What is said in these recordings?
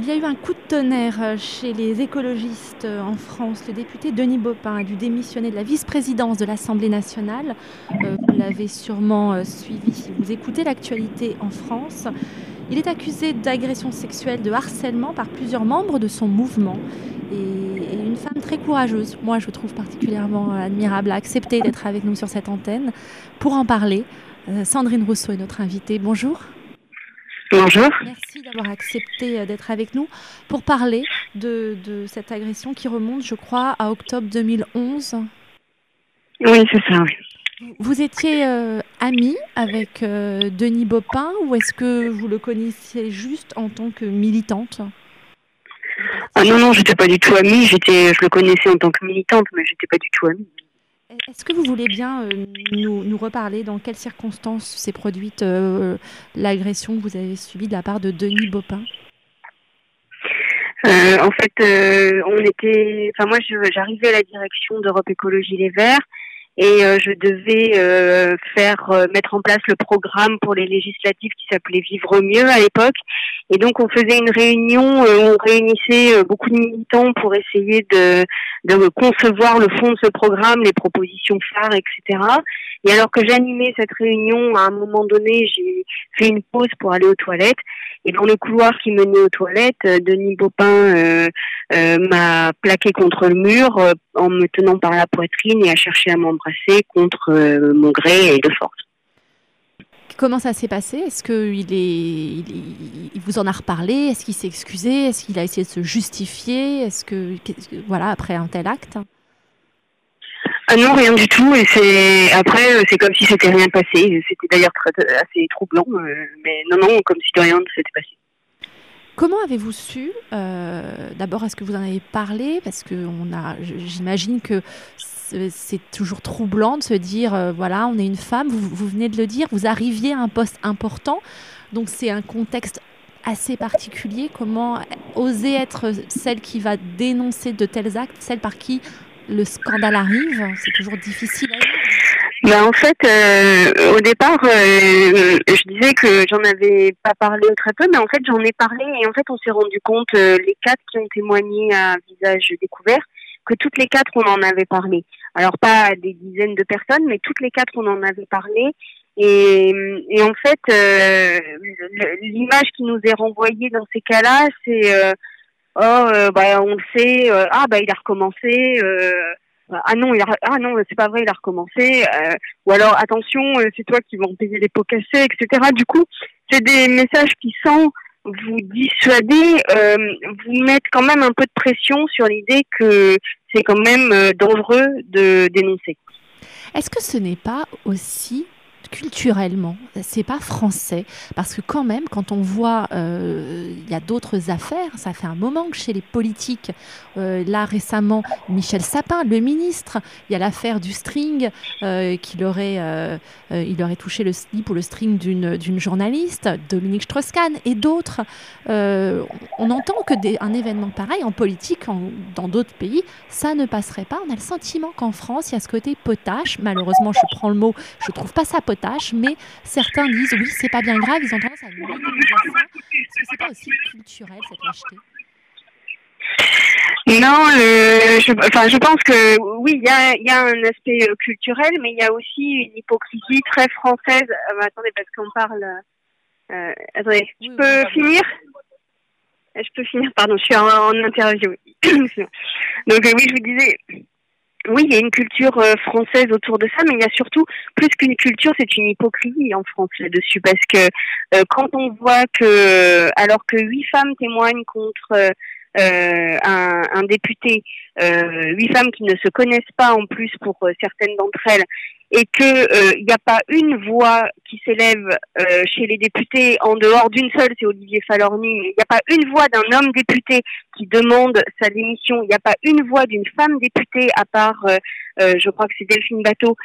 Il y a eu un coup de tonnerre euh, chez les écologistes euh, en France. Le député Denis Baupin a dû démissionner de la vice-présidence de l'Assemblée nationale. Euh, vous l'avez sûrement suivi vous écoutez l'actualité en France. Il est accusé d'agression sexuelle, de harcèlement par plusieurs membres de son mouvement. Et, une femme très courageuse, moi je trouve particulièrement admirable, a accepté d'être avec nous sur cette antenne pour en parler. Sandrine Rousseau est notre invitée. Bonjour. Bonjour. Merci d'avoir accepté euh, d'être avec nous pour parler de, cette agression qui remonte, je crois, à octobre 2011. Oui, c'est ça. Vous étiez euh, amie avec euh, Denis Bopin ou est-ce que vous le connaissiez juste en tant que militante? Ah non, non, j'étais pas du tout amie. J'étais, je le connaissais en tant que militante, mais j'étais pas du tout amie. Est-ce que vous voulez bien euh, nous, reparler dans quelles circonstances s'est produite euh, l'agression que vous avez subie de la part de Denis Bopin? Euh, En fait, on était, enfin moi, j'arrivais à la direction d'Europe Écologie Les Verts et euh, je devais euh, faire euh, mettre en place le programme pour les législatives qui s'appelait Vivre mieux à l'époque. Et donc on faisait une réunion on réunissait beaucoup de militants pour essayer de, de concevoir le fond de ce programme, les propositions phares, etc. Et alors que j'animais cette réunion, à un moment donné, j'ai fait une pause pour aller aux toilettes. Et dans le couloir qui menait aux toilettes, Denis Baupin m'a plaqué contre le mur en me tenant par la poitrine et a cherché à m'embrasser contre euh, mon gré et de force. Comment ça s'est passé? Est-ce qu'il est, il, vous en a reparlé? Est-ce qu'il s'est excusé? Est-ce qu'il a essayé de se justifier? Est-ce que, voilà, après un tel acte? Ah non, rien du tout. Et c'est après, euh, c'est comme si c'était rien passé. C'était d'ailleurs assez troublant, euh, mais non, non, comme si de rien ne s'était passé. Comment avez-vous su euh, D'abord, est-ce que vous en avez parlé? Parce que on a, j'imagine que c'est toujours troublant de se dire, euh, voilà, on est une femme, vous, venez de le dire, vous arriviez à un poste important, donc c'est un contexte assez particulier. Comment oser être celle qui va dénoncer de tels actes, celle par qui le scandale arrive C'est toujours difficile à. Bah en fait, euh, au départ, euh, je disais que j'en avais pas parlé très peu, mais en fait j'en ai parlé et en fait on s'est rendu compte, les quatre qui ont témoigné à visage découvert, que toutes les quatre on en avait parlé. Alors pas des dizaines de personnes, mais toutes les quatre on en avait parlé. Et, et en fait, l'image qui nous est renvoyée dans ces cas-là, c'est oh bah on le sait, ah bah il a recommencé ah non, il a, ah non, c'est pas vrai, il a recommencé. Euh, ou alors attention, euh, c'est toi qui vas en payer les pots cassés, etc. Du coup, c'est des messages qui sans vous dissuader, euh, vous mettent quand même un peu de pression sur l'idée que c'est quand même euh, dangereux de dénoncer. Est-ce que ce n'est pas aussi culturellement, c'est pas français parce que quand même, quand on voit, euh, il y a d'autres affaires. Ça fait un moment que chez les politiques, euh, là récemment, Michel Sapin, le ministre, il y a l'affaire du string euh, qu'il aurait, touché le slip ou le string d'une journaliste, Dominique Strauss-Kahn et d'autres. on entend que un événement pareil en politique, dans d'autres pays, ça ne passerait pas. On a le sentiment qu'en France, il y a ce côté potache. Malheureusement, je prends le mot, je trouve pas ça potache mais certains disent oui, c'est pas bien grave, ils ont tendance à ça. Est-ce que c'est pas aussi culturel cette lâcheté? Non, je, enfin, je pense que oui, il y a, y a, un aspect euh, culturel, mais il y a aussi une hypocrisie très française. Euh, attendez, parce qu'on parle. Euh, attendez, je peux finir? Je peux finir, pardon, je suis en, interview. Donc oui, je vous disais, oui, il y a une culture euh, française autour de ça, mais il y a surtout plus qu'une culture, c'est une hypocrisie en France là-dessus, parce que euh, quand on voit que, alors que huit femmes témoignent contre euh, un, un, député, huit femmes qui ne se connaissent pas en plus pour certaines d'entre elles, et que il n'y a pas une voix qui s'élève euh, chez les députés en dehors d'une seule, c'est Olivier Falorni. Il n'y a pas une voix d'un homme député qui demande sa démission. Il n'y a pas une voix d'une femme députée à part, euh, euh, je crois que c'est Delphine Bateau,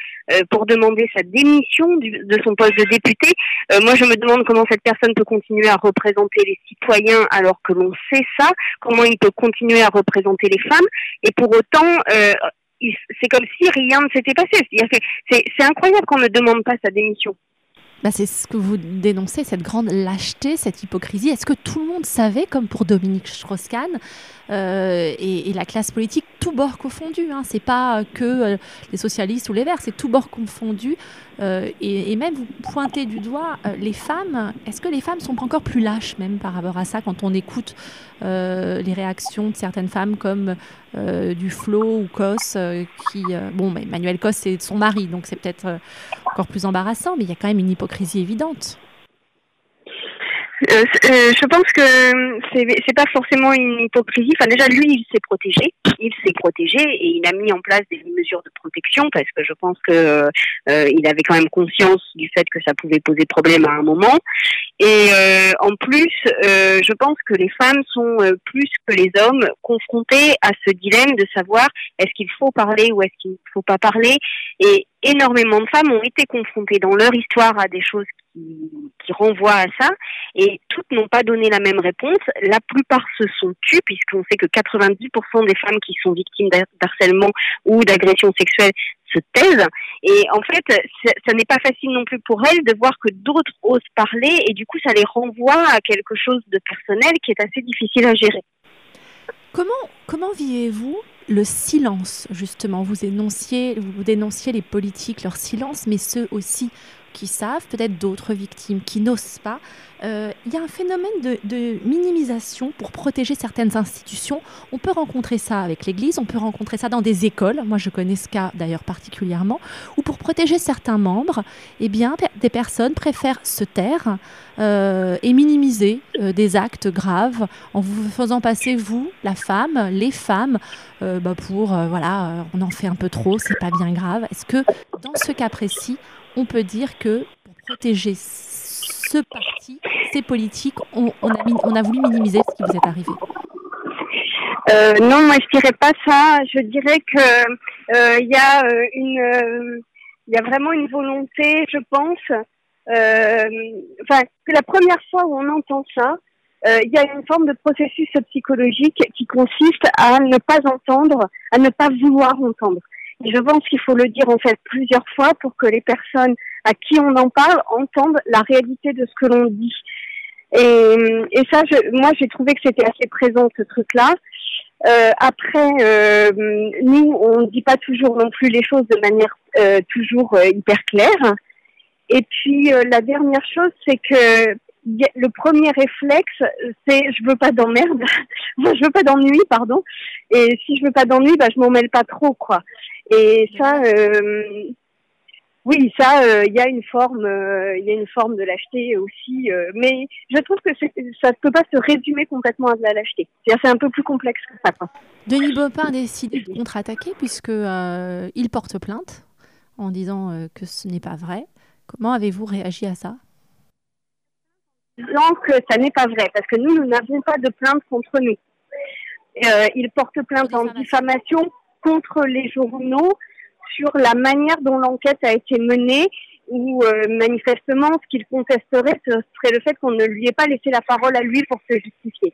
pour demander sa démission de son poste de député. moi, je me demande comment cette personne peut continuer à représenter les citoyens alors que l'on sait ça. Comment il peut continuer à représenter les femmes et pour autant c'est comme si rien ne s'était passé. C'est incroyable qu'on ne demande pas sa démission. Bah, c'est ce que vous dénoncez, cette grande lâcheté, cette hypocrisie. Est-ce que tout le monde savait, comme pour Dominique Strauss-Kahn euh, et, la classe politique, tout bord confondu hein. C'est pas que euh, les socialistes ou les verts, c'est tout bord confondu. Euh, et, même vous pointez du doigt les femmes. Est-ce que les femmes sont encore plus lâches, même par rapport à ça, quand on écoute les réactions de certaines femmes comme du Flo ou Cos, qui. bon, mais Emmanuel Cos, c'est son mari, donc c'est peut-être encore plus embarrassant, mais il y a quand même une hypocrisie évidente. Euh, euh, je pense que c'est c'est pas forcément une hypocrisie. Enfin déjà lui il s'est protégé, il s'est protégé et il a mis en place des mesures de protection parce que je pense que euh, il avait quand même conscience du fait que ça pouvait poser problème à un moment. Et en plus, je pense que les femmes sont plus que les hommes confrontées à ce dilemme de savoir est-ce qu'il faut parler ou est-ce qu'il ne faut pas parler. Et énormément de femmes ont été confrontées dans leur histoire à des choses qui, renvoient à ça, et toutes n'ont pas donné la même réponse. La plupart se sont tues, puisqu'on sait que 90% des femmes qui sont victimes d'harcèlement ou d'agression sexuelle se taisent. Et en fait, ça n'est pas facile non plus pour elles de voir que d'autres osent parler, et du coup, ça les renvoie à quelque chose de personnel qui est assez difficile à gérer. Comment, comment vivez-vous le silence, justement? Vous énonciez, vous dénonciez les politiques, leur silence, mais ceux aussi qui savent, peut-être d'autres victimes qui n'osent pas. Euh, il y a un phénomène de, minimisation pour protéger certaines institutions. On peut rencontrer ça avec l'Église, on peut rencontrer ça dans des écoles. Moi, je connais ce cas d'ailleurs particulièrement. Ou pour protéger certains membres, eh bien, des personnes préfèrent se taire euh, et minimiser euh, des actes graves en vous faisant passer vous, la femme, les femmes, bah, pour voilà, on en fait un peu trop, c'est pas bien grave. Est-ce que dans ce cas précis, on peut dire que pour protéger ce parti, ces politiques, on, a, voulu minimiser ce qui vous est arrivé euh, non, moi je dirais pas ça. Je dirais que euh, il y a euh, il y a vraiment une volonté, je pense. Enfin, que la première fois où on entend ça, il y a une forme de processus psychologique qui consiste à ne pas entendre, à ne pas vouloir entendre. Je pense qu'il faut le dire en fait plusieurs fois pour que les personnes à qui on en parle entendent la réalité de ce que l'on dit. Et, ça, je, moi, j'ai trouvé que c'était assez présent ce truc-là. Euh, après, euh, nous, on ne dit pas toujours non plus les choses de manière euh, toujours hyper claire. Et puis, la dernière chose, c'est que le premier réflexe, c'est je veux pas d'emmerde, je veux pas d'ennui, pardon. Et si je veux pas d'ennui, bah je m'en mêle pas trop, quoi. Et ça, euh, oui, ça, il euh, y a une forme, il euh, y a une forme de lâcheté aussi, mais je trouve que ça ne peut pas se résumer complètement à de la lâcheté. C'est un peu plus complexe que ça. Denis Bopin a décidé de contre-attaquer puisque il porte plainte en disant que ce n'est pas vrai. Comment avez-vous réagi à ça? Non, que ça n'est pas vrai, parce que nous, nous n'avons pas de plainte contre nous. il porte plainte en diffamation contre les journaux sur la manière dont l'enquête a été menée ou euh, manifestement ce qu'il contesterait ce serait le fait qu'on ne lui ait pas laissé la parole à lui pour se justifier.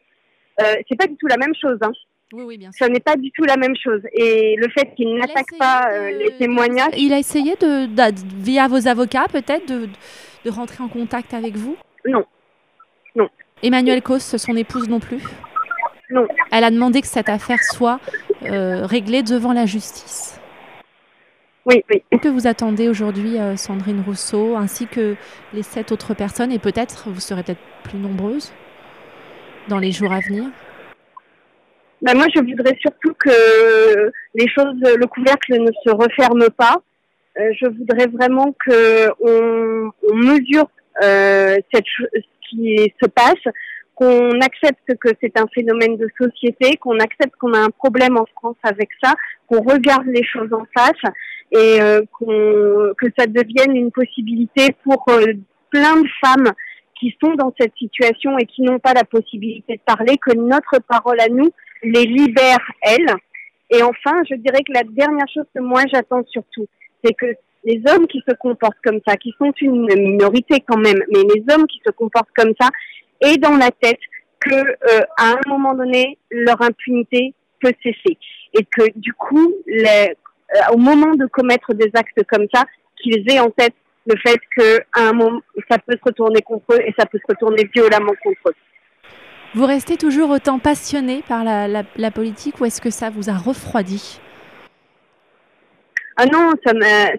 Euh, c'est pas du tout la même chose. Hein. Oui, oui, bien sûr. Ça n'est pas du tout la même chose. Et le fait qu'il n'attaque pas euh, les témoignages. Il a essayé de, via vos avocats peut-être de, de rentrer en contact avec vous? Non. Non. Emmanuel Cos, son épouse non plus? Non. Elle a demandé que cette affaire soit euh, réglé devant la justice. Oui, oui. Que vous attendez aujourd'hui, euh, Sandrine Rousseau, ainsi que les sept autres personnes, et peut-être, vous serez peut-être plus nombreuses dans les jours à venir? Ben Moi, je voudrais surtout que les choses, le couvercle ne se referme pas. Euh, je voudrais vraiment qu'on on mesure cette, ce qui se passe, qu'on accepte que c'est un phénomène de société, qu'on accepte qu'on a un problème en France avec ça, qu'on regarde les choses en face et euh, que ça devienne une possibilité pour euh, plein de femmes qui sont dans cette situation et qui n'ont pas la possibilité de parler, que notre parole à nous les libère elles. Et enfin, je dirais que la dernière chose que moi j'attends surtout, c'est que les hommes qui se comportent comme ça, qui sont une minorité quand même, mais les hommes qui se comportent comme ça, et dans la tête que euh, à un moment donné leur impunité peut cesser et que du coup les, euh, au moment de commettre des actes comme ça qu'ils aient en tête le fait que un moment, ça peut se retourner contre eux et ça peut se retourner violemment contre eux. Vous restez toujours autant passionné par la, la, politique ou est-ce que ça vous a refroidi? Ah non, ça,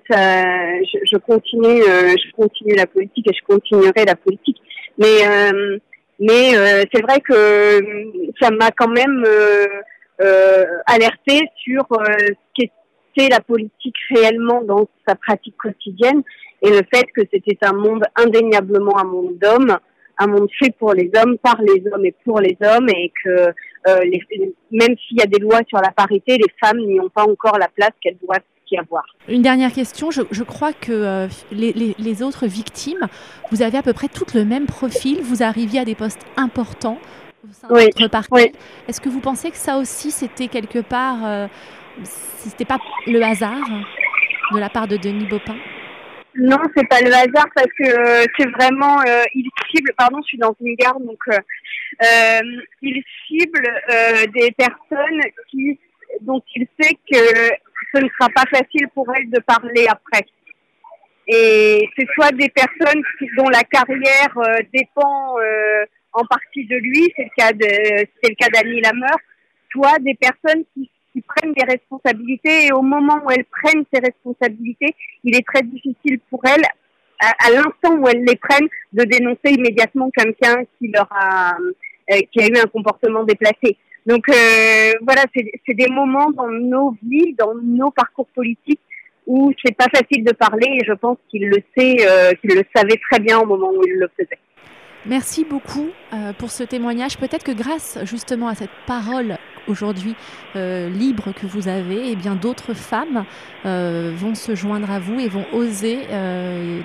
ça je, je, continue, euh, je continue la politique et je continuerai la politique. Mais euh, mais euh, c'est vrai que ça m'a quand même alerté sur ce qu'était la politique réellement dans sa pratique quotidienne et le fait que c'était un monde indéniablement un monde d'hommes, un monde fait pour les hommes, par les hommes et pour les hommes, et que euh, les, même s'il y a des lois sur la parité, les femmes n'y ont pas encore la place qu'elles doivent y avoir. Une dernière question, je, je crois que euh, les, les, les, autres victimes, vous avez à peu près toutes le même profil, vous arriviez à des postes importants au sein de votre parti. Est-ce que vous pensez que ça aussi, c'était quelque part, euh, c'était pas le hasard de la part de Denis Baupin non, c'est pas le hasard parce que euh, c'est vraiment euh, il cible. Pardon, je suis dans une gare, donc euh il cible des personnes qui dont il sait que ce ne sera pas facile pour elles de parler après. Et c'est soit des personnes dont la carrière dépend en partie de lui, c'est le cas de c'est le cas d'Annie Lameur, soit des personnes qui qui prennent des responsabilités et au moment où elles prennent ces responsabilités, il est très difficile pour elles, à, l'instant où elles les prennent, de dénoncer immédiatement quelqu'un qui leur a, euh, qui a eu un comportement déplacé. Donc euh, voilà, c'est des moments dans nos vies, dans nos parcours politiques où c'est pas facile de parler et je pense qu'il le sait, euh, qu'il le savait très bien au moment où il le faisait. Merci beaucoup euh, pour ce témoignage. Peut-être que grâce justement à cette parole aujourd'hui euh, libre que vous avez, et eh bien d'autres femmes euh, vont se joindre à vous et vont oser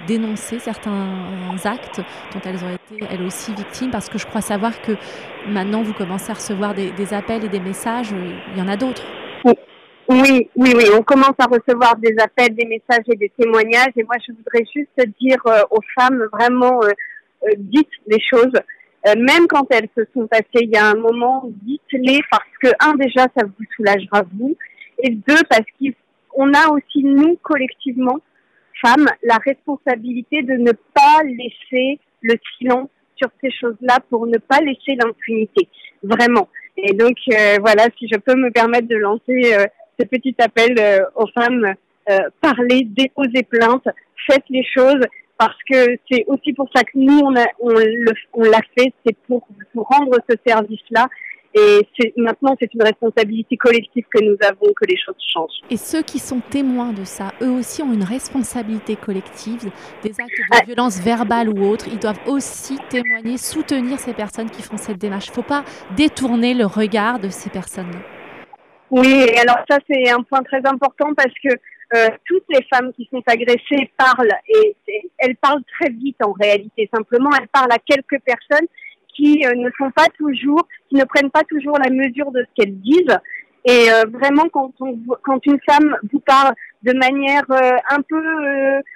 dénoncer certains actes dont elles ont été elles aussi victimes, parce que je crois savoir que maintenant vous commencez à recevoir des, des appels et des messages. Il y en a d'autres. Oui, oui, oui. On commence à recevoir des appels, des messages et des témoignages. Et moi, je voudrais juste dire aux femmes vraiment euh, dites les choses, euh, même quand elles se sont passées il y a un moment, dites-les parce que, un, déjà, ça vous soulagera vous, et deux, parce qu'on a aussi, nous, collectivement, femmes, la responsabilité de ne pas laisser le silence sur ces choses-là pour ne pas laisser l'impunité, vraiment. Et donc, euh, voilà, si je peux me permettre de lancer ce petit appel aux femmes, parlez, déposez plainte, faites les choses parce que c'est aussi pour ça que nous, on, on l'a fait, c'est pour, pour rendre ce service-là. Et maintenant, c'est une responsabilité collective que nous avons que les choses changent. Et ceux qui sont témoins de ça, eux aussi ont une responsabilité collective, des actes de ah. violence verbale ou autre. Ils doivent aussi témoigner, soutenir ces personnes qui font cette démarche. Il ne faut pas détourner le regard de ces personnes-là. Oui, alors ça, c'est un point très important parce que euh, toutes les femmes qui sont agressées parlent et, elles parlent très vite en réalité. Simplement, elles parlent à quelques personnes qui euh, ne sont pas toujours, qui ne prennent pas toujours la mesure de ce qu'elles disent. Et euh, vraiment, quand, on, quand une femme vous parle de manière un peu,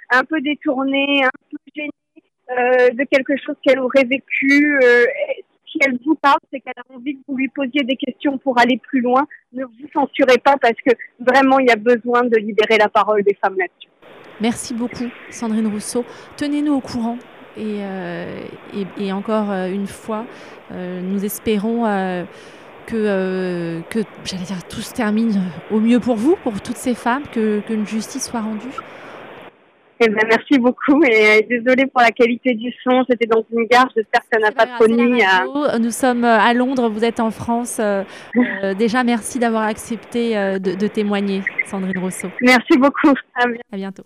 un peu détournée, un peu gênée de quelque chose qu'elle aurait vécu, si elle vous parle, c'est qu'elle a envie que vous lui posiez des questions pour aller plus loin. Ne vous censurez pas parce que vraiment, il y a besoin de libérer la parole des femmes là-dessus. Merci beaucoup, Sandrine Rousseau. Tenez-nous au courant. Et, euh, encore euh, une fois, euh, nous espérons que, que j'allais dire, tout se termine au mieux pour vous, pour toutes ces femmes, que, qu'une justice soit rendue. Eh ben, merci beaucoup et désolée pour la qualité du son. C'était dans une gare. J'espère que ça n'a pas trop nuit. Nous sommes euh, à Londres, vous êtes en France. Euh, euh, déjà, merci d'avoir accepté de, témoigner, Sandrine Rousseau. Merci beaucoup. À bientôt.